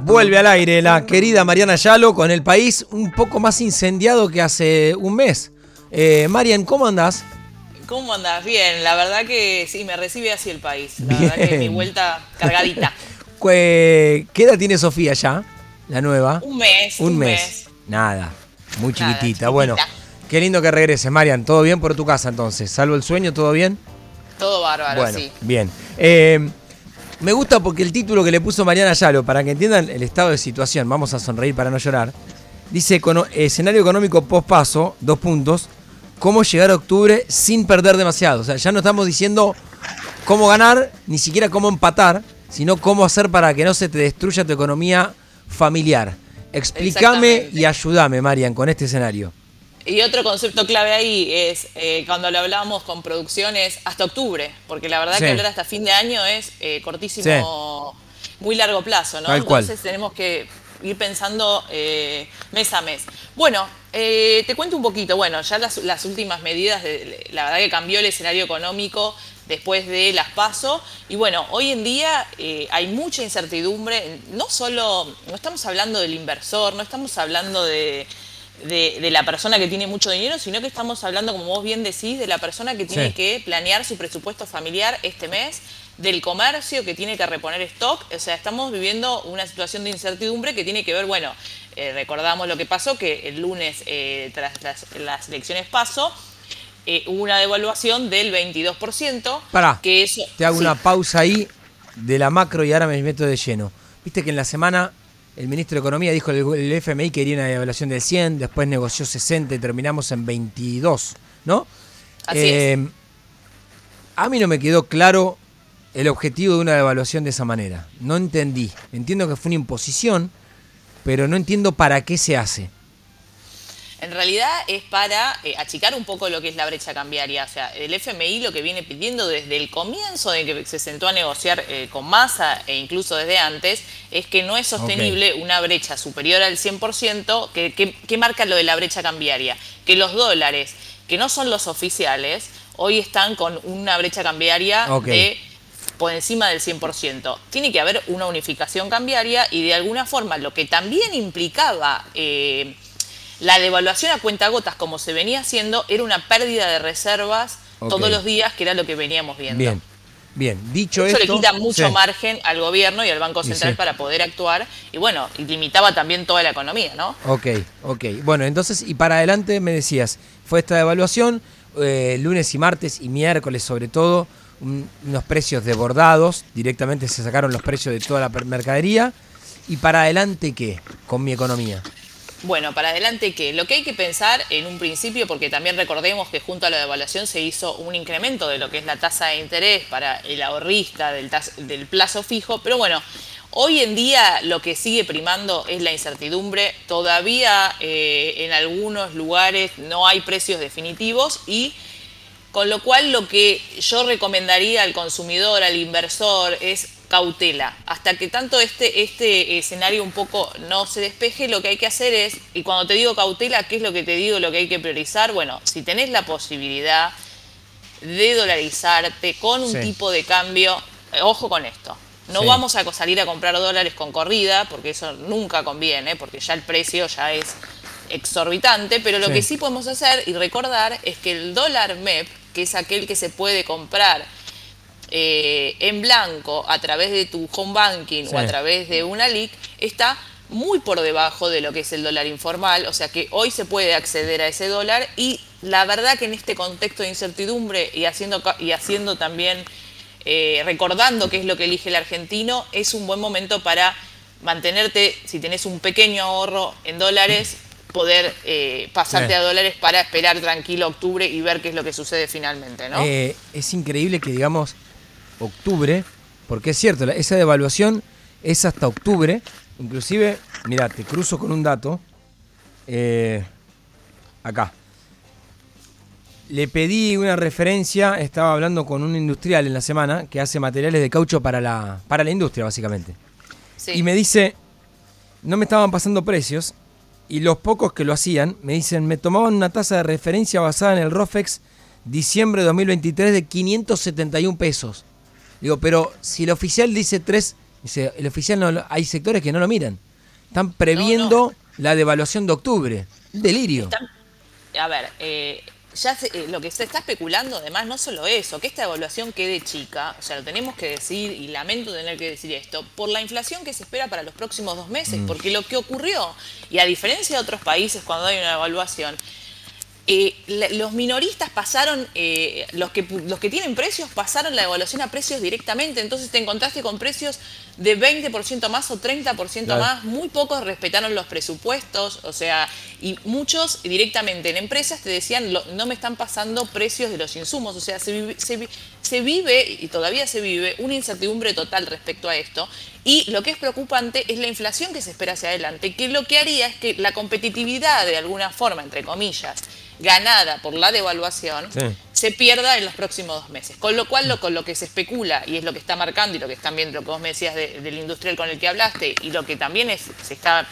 Vuelve al aire la querida Mariana Yalo con el país un poco más incendiado que hace un mes. Eh, Marian, ¿cómo andás? ¿Cómo andás? Bien, la verdad que sí, me recibe así el país. La verdad que mi vuelta cargadita. ¿Qué edad tiene Sofía ya? La nueva. Un mes. Un, mes. Nada, muy chiquitita. Bueno, qué lindo que regreses, Marian. ¿Todo bien por tu casa entonces? ¿Salvo el sueño? ¿Todo bien? Todo bárbaro, bueno, sí. Bien. Eh, me gusta porque el título que le puso Mariana Yalo, para que entiendan el estado de situación, vamos a sonreír para no llorar, dice escenario económico post paso, dos puntos, cómo llegar a octubre sin perder demasiado. O sea, ya no estamos diciendo cómo ganar, ni siquiera cómo empatar, sino cómo hacer para que no se te destruya tu economía familiar. Explícame y ayúdame, Marian, con este escenario. Y otro concepto clave ahí es, eh, cuando lo hablamos con producciones, hasta octubre, porque la verdad que hablar hasta fin de año es eh, cortísimo, muy largo plazo, ¿no? Entonces tenemos que ir pensando eh, mes a mes. Bueno, te cuento un poquito, bueno, ya las, últimas medidas, de, la verdad que cambió el escenario económico después de las PASO. Y bueno, hoy en día hay mucha incertidumbre, no solo, no estamos hablando del inversor, no estamos hablando de de, la persona que tiene mucho dinero, sino que estamos hablando, como vos bien decís, de la persona que tiene que planear su presupuesto familiar este mes, del comercio que tiene que reponer stock. O sea, estamos viviendo una situación de incertidumbre que tiene que ver, bueno, eh, recordamos lo que pasó, que el lunes, eh, tras las, elecciones paso, eh, hubo una devaluación del 22%. Pará, que eso, te hago una pausa ahí de la macro y ahora me meto de lleno. Viste que en la semana el ministro de Economía dijo que el FMI quería una devaluación del 100, después negoció 60 y terminamos en 22, ¿no? Así es. Eh, a mí no me quedó claro el objetivo de una devaluación de esa manera. No entendí. Entiendo que fue una imposición, pero no entiendo para qué se hace en realidad es para eh, achicar un poco lo que es la brecha cambiaria. O sea, el FMI lo que viene pidiendo desde el comienzo de que se sentó a negociar eh, con masa e incluso desde antes, es que no es sostenible una brecha superior al 100%. que, marca lo de la brecha cambiaria? Que los dólares, que no son los oficiales, hoy están con una brecha cambiaria de por encima del 100%. Tiene que haber una unificación cambiaria y de alguna forma lo que también implicaba... Eh, la devaluación a cuentagotas, como se venía haciendo, era una pérdida de reservas todos los días, que era lo que veníamos viendo. Bien, bien. Dicho Eso le quita mucho margen al gobierno y al Banco Central para poder actuar. Y bueno, limitaba también toda la economía, ¿no? Ok, ok. Bueno, entonces, y para adelante me decías, fue esta devaluación, eh, lunes y martes y miércoles sobre todo, unos precios desbordados, directamente se sacaron los precios de toda la mercadería. ¿Y para adelante qué con mi economía? Bueno, para adelante que lo que hay que pensar en un principio, porque también recordemos que junto a la devaluación se hizo un incremento de lo que es la tasa de interés para el ahorrista del, del plazo fijo, pero bueno, hoy en día lo que sigue primando es la incertidumbre, todavía eh, en algunos lugares no hay precios definitivos y con lo cual lo que yo recomendaría al consumidor, al inversor, es cautela. Hasta que tanto este, este escenario un poco no se despeje, lo que hay que hacer es, y cuando te digo cautela, ¿qué es lo que te digo, lo que hay que priorizar? Bueno, si tenés la posibilidad de dolarizarte con un tipo de cambio, eh, ojo con esto. No vamos a salir a comprar dólares con corrida, porque eso nunca conviene, porque ya el precio ya es exorbitante, pero lo que sí podemos hacer y recordar es que el dólar MEP, que es aquel que se puede comprar eh, en blanco a través de tu home banking o a través de una LIC está muy por debajo de lo que es el dólar informal, o sea que hoy se puede acceder a ese dólar y la verdad que en este contexto de incertidumbre y haciendo, y haciendo también, eh, recordando qué es lo que elige el argentino, es un buen momento para mantenerte, si tenés un pequeño ahorro en dólares, poder eh, pasarte a dólares para esperar tranquilo octubre y ver qué es lo que sucede finalmente, ¿no? es increíble que, digamos, octubre, porque es cierto, esa devaluación es hasta octubre. Inclusive, mira, te cruzo con un dato. Eh, acá. Le pedí una referencia, estaba hablando con un industrial en la semana que hace materiales de caucho para la, para la industria, básicamente. Y me dice, no me estaban pasando precios, y los pocos que lo hacían me dicen, me tomaban una tasa de referencia basada en el ROFEX diciembre de 2023 de 571 pesos. Digo, pero si el oficial dice 3, dice, el oficial no, hay sectores que no lo miran. Están previendo la devaluación de octubre. Delirio. a ver, eh, ya eh, lo que se está especulando además no solo eso, que esta evaluación quede chica, o sea, lo tenemos que decir y lamento tener que decir esto, por la inflación que se espera para los próximos dos meses, mm. porque lo que ocurrió, y a diferencia de otros países cuando hay una evaluación, eh, los minoristas pasaron, eh, los, que, los que tienen precios pasaron la evaluación a precios directamente, entonces te encontraste con precios de 20% más o 30% más, muy pocos respetaron los presupuestos, o sea, y muchos directamente en empresas te decían, no me están pasando precios de los insumos, o sea, se vive, se vive, y todavía se vive, una incertidumbre total respecto a esto, y lo que es preocupante es la inflación que se espera hacia adelante, que lo que haría es que la competitividad de alguna forma, entre comillas, ganada por la devaluación se pierda en los próximos dos meses. Con lo cual, lo, con lo que se especula, y es lo que está marcando, y lo que están viendo, lo que vos me decías del industrial con el que hablaste, y lo que también es, se está,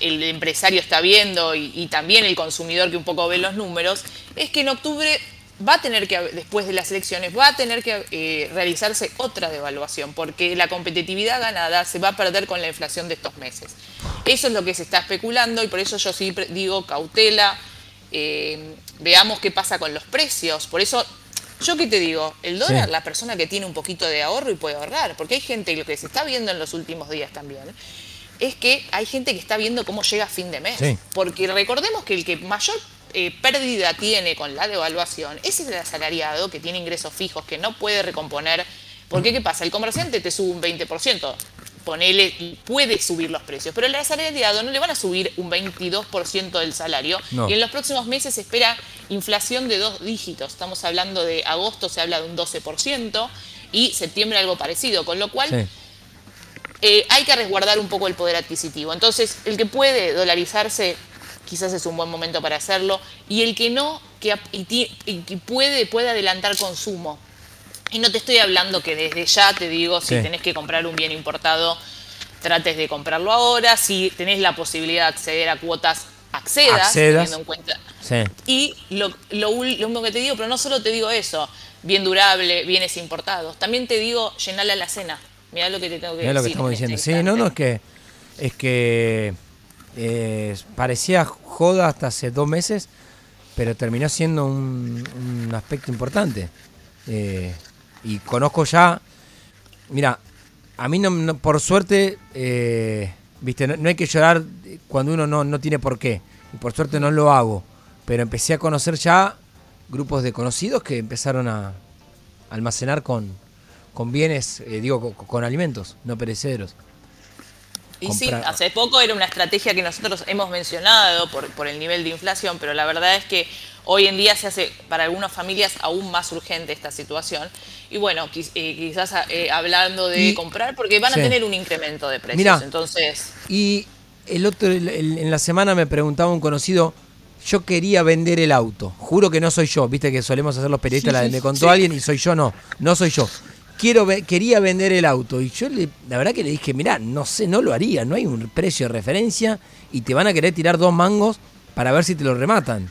el empresario está viendo, y, también el consumidor que un poco ve los números, es que en octubre va a tener que, después de las elecciones, va a tener que eh, realizarse otra devaluación, porque la competitividad ganada se va a perder con la inflación de estos meses. Eso es lo que se está especulando y por eso yo sí digo cautela, eh, veamos qué pasa con los precios. Por eso, yo qué te digo, el dólar, la persona que tiene un poquito de ahorro y puede ahorrar, porque hay gente, lo que se está viendo en los últimos días también, es que hay gente que está viendo cómo llega a fin de mes. Porque recordemos que el que mayor eh, pérdida tiene con la devaluación es el asalariado que tiene ingresos fijos, que no puede recomponer. Porque, ¿qué pasa? El comerciante te sube un 20% ponele, puede subir los precios, pero el asalariado no le van a subir un 22% del salario y en los próximos meses se espera inflación de dos dígitos. Estamos hablando de agosto se habla de un 12% y septiembre algo parecido, con lo cual eh, hay que resguardar un poco el poder adquisitivo. Entonces, el que puede dolarizarse quizás es un buen momento para hacerlo y el que no, que, puede, puede adelantar consumo y no te estoy hablando que desde ya te digo, si tenés que comprar un bien importado, trates de comprarlo ahora. Si tenés la posibilidad de acceder a cuotas, accedas, teniendo en cuenta. Y lo, lo, único que te digo, pero no solo te digo eso, bien durable, bienes importados, también te digo llenarle a la cena. Mirá lo que te tengo que decir. lo que estamos este diciendo. Sí, no, no, es que, es que eh, parecía joda hasta hace dos meses, pero terminó siendo un, un aspecto importante. Eh, y conozco ya, mira, a mí no, por suerte, eh, viste, no, hay que llorar cuando uno no, no tiene por qué. Y por suerte no lo hago. Pero empecé a conocer ya grupos de conocidos que empezaron a almacenar con, con bienes, eh, digo, con, alimentos, no perecederos. Y sí, hace poco era una estrategia que nosotros hemos mencionado por, por el nivel de inflación, pero la verdad es que Hoy en día se hace para algunas familias aún más urgente esta situación. Y bueno, eh, quizás eh, hablando de comprar, porque van a tener un incremento de precios. entonces. Y el otro, en la semana me preguntaba un conocido, yo quería vender el auto. Juro que no soy yo, viste que solemos hacer los periodistas, la de me contó alguien y soy yo, no, no soy yo. Quiero, quería vender el auto y yo le, la verdad que le dije, mirá, no sé, no lo haría, no hay un precio de referencia y te van a querer tirar dos mangos para ver si te lo rematan.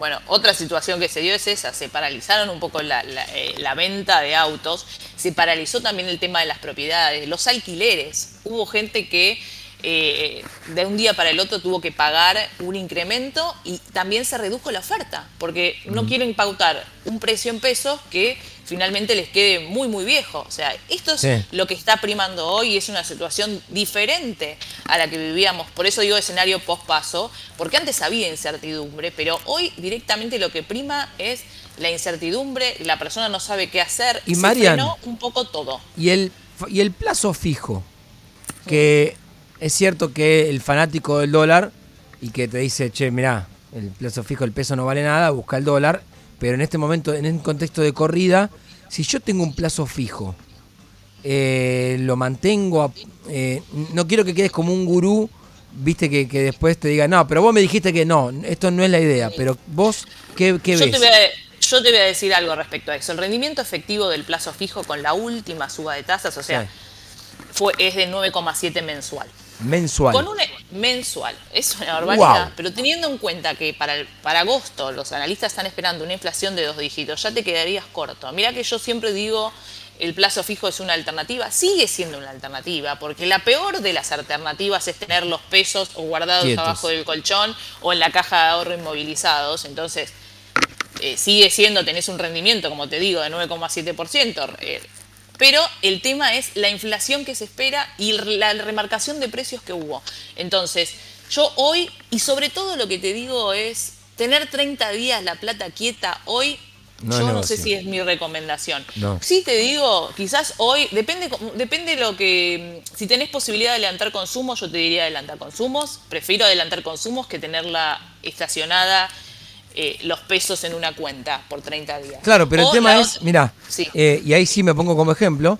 Bueno, otra situación que se dio es esa, se paralizaron un poco la, eh, venta de autos, se paralizó también el tema de las propiedades, los alquileres. Hubo gente que eh, de un día para el otro tuvo que pagar un incremento y también se redujo la oferta, porque no mm. quieren pautar un precio en pesos que finalmente les quede muy, muy viejo. O sea, esto es lo que está primando hoy y es una situación diferente a la que vivíamos. Por eso digo escenario post-paso, porque antes había incertidumbre, pero hoy directamente lo que prima es la incertidumbre, la persona no sabe qué hacer, y se un poco todo. Y el, y el plazo fijo, que es cierto que el fanático del dólar y que te dice, che, mirá, el plazo fijo, el peso no vale nada, busca el dólar, pero en este momento, en un contexto de corrida, si yo tengo un plazo fijo, eh, lo mantengo, eh, no quiero que quedes como un gurú, viste, que, después te diga, no, pero vos me dijiste que no, esto no es la idea, pero vos, ¿qué, qué ves? yo te voy a decir algo respecto a eso. El rendimiento efectivo del plazo fijo con la última suba de tasas, o sea, fue, es de 9,7 mensual. Mensual. Con un, mensual. Es una barbaridad. Pero teniendo en cuenta que para, para agosto los analistas están esperando una inflación de dos dígitos, ya te quedarías corto. Mira que yo siempre digo el plazo fijo es una alternativa, sigue siendo una alternativa, porque la peor de las alternativas es tener los pesos o guardados abajo del colchón o en la caja de ahorro inmovilizados. Entonces, eh, sigue siendo, tenés un rendimiento, como te digo, de 9,7%. Eh, pero el tema es la inflación que se espera y la remarcación de precios que hubo. Entonces, yo hoy, y sobre todo lo que te digo es, tener 30 días la plata quieta hoy yo no sé si es mi recomendación. Sí te digo, quizás hoy, depende, depende lo que. Si tenés posibilidad de adelantar consumos, yo te diría adelantar consumos. Prefiero adelantar consumos que tenerla estacionada eh, los pesos en una cuenta por 30 días. Claro, pero el tema es, mira, eh, y ahí sí me pongo como ejemplo.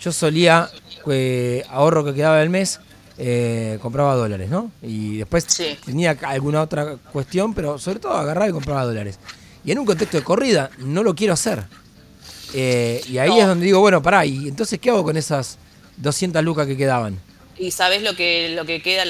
Yo solía, eh, ahorro que quedaba del mes, compraba dólares, ¿no? Y después tenía alguna otra cuestión, pero sobre todo agarraba y compraba dólares. Y en un contexto de corrida no lo quiero hacer. Y ahí es donde digo, bueno, pará, ¿y entonces qué hago con esas 200 lucas que quedaban? Y sabes lo que, lo que queda,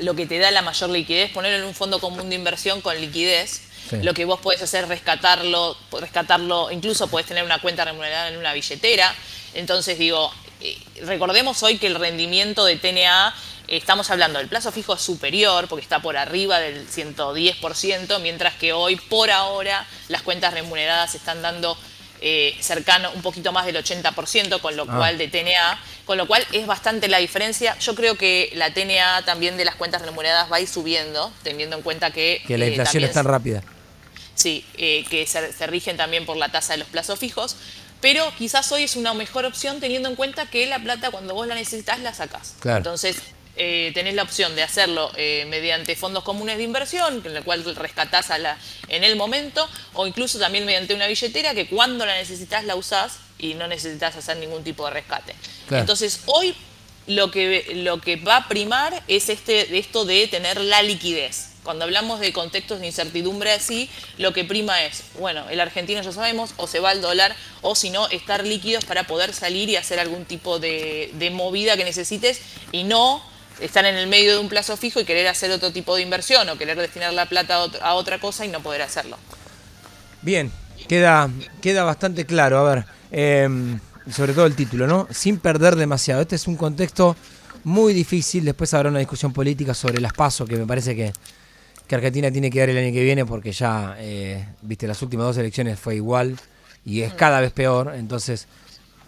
lo que te da la mayor liquidez, ponerlo en un fondo común de inversión con liquidez. Lo que vos podés hacer es rescatarlo, rescatarlo, incluso podés tener una cuenta remunerada en una billetera. Entonces digo, eh, recordemos hoy que el rendimiento de TNA Estamos hablando del plazo fijo superior, porque está por arriba del 110%, mientras que hoy, por ahora, las cuentas remuneradas están dando eh, cercano un poquito más del 80%, con lo ah. cual de TNA, con lo cual es bastante la diferencia. Yo creo que la TNA también de las cuentas remuneradas va a ir subiendo, teniendo en cuenta que... Que la eh, inflación es tan rápida. Sí, eh, que se, rigen también por la tasa de los plazos fijos. Pero quizás hoy es una mejor opción teniendo en cuenta que la plata cuando vos la necesitas la sacás. Entonces, eh, tenés la opción de hacerlo eh, mediante fondos comunes de inversión, en el cual rescatás a la, en el momento, o incluso también mediante una billetera que cuando la necesitas la usás y no necesitas hacer ningún tipo de rescate. Entonces, hoy lo que, lo que va a primar es este, esto de tener la liquidez. Cuando hablamos de contextos de incertidumbre así, lo que prima es, bueno, el argentino ya sabemos, o se va al dólar, o si no, estar líquidos para poder salir y hacer algún tipo de, de movida que necesites y no estar en el medio de un plazo fijo y querer hacer otro tipo de inversión o querer destinar la plata a otra cosa y no poder hacerlo. Bien, queda, queda bastante claro. A ver, em, sobre todo el título, ¿no? Sin perder demasiado. Este es un contexto muy difícil. Después habrá una discusión política sobre las pasos que me parece que, que, Argentina tiene que dar el año que viene porque ya, eh, viste, las últimas dos elecciones fue igual y es cada vez peor. Entonces,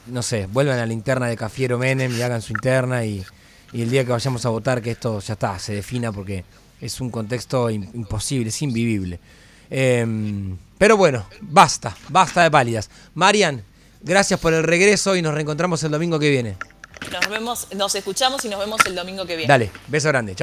no sé, vuelvan a la interna de Cafiero Menem y hagan su interna y y el día que vayamos a votar que esto ya está, se defina porque es un contexto imposible, es invivible. Em, pero bueno, basta, basta de pálidas. Marian, gracias por el regreso y nos reencontramos el domingo que viene. Nos vemos, nos escuchamos y nos vemos el domingo que viene. Dale, beso grande, chao.